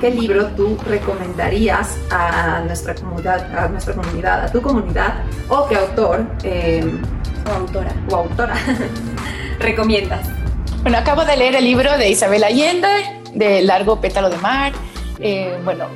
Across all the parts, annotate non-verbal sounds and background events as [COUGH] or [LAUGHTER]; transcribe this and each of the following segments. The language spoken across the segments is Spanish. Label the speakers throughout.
Speaker 1: ¿Qué libro tú recomendarías a nuestra comunidad, a nuestra comunidad, a tu comunidad, o qué autor
Speaker 2: eh, o autora
Speaker 1: o autora [LAUGHS] recomiendas?
Speaker 3: Bueno, acabo de leer el libro de Isabel Allende, de Largo Pétalo de Mar. Eh, bueno,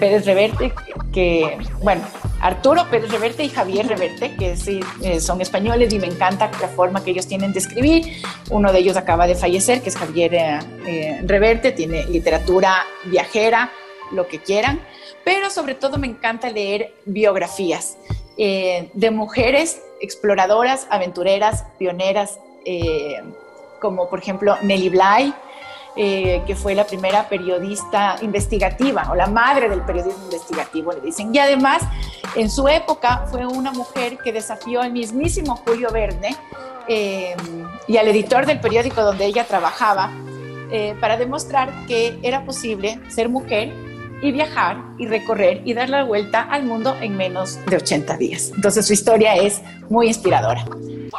Speaker 3: Pérez Reverte, que, bueno, Arturo Pérez Reverte y Javier Reverte, que sí, eh, son españoles y me encanta la forma que ellos tienen de escribir. Uno de ellos acaba de fallecer, que es Javier eh, Reverte, tiene literatura viajera, lo que quieran, pero sobre todo me encanta leer biografías de mujeres exploradoras, aventureras, pioneras, como por ejemplo Nelly Bly, eh, que fue la primera periodista investigativa o la madre del periodismo investigativo, le dicen. Y además, en su época fue una mujer que desafió al mismísimo Julio Verne eh, y al editor del periódico donde ella trabajaba eh, para demostrar que era posible ser mujer y viajar y recorrer y dar la vuelta al mundo en menos de 80 días. Entonces su historia es muy inspiradora.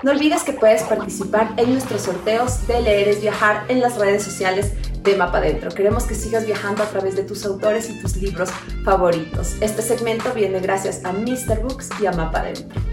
Speaker 1: No olvides que puedes participar en nuestros sorteos de Leer es Viajar en las redes sociales de Mapa Dentro. Queremos que sigas viajando a través de tus autores y tus libros favoritos. Este segmento viene gracias a Mr. Books y a Mapa Dentro.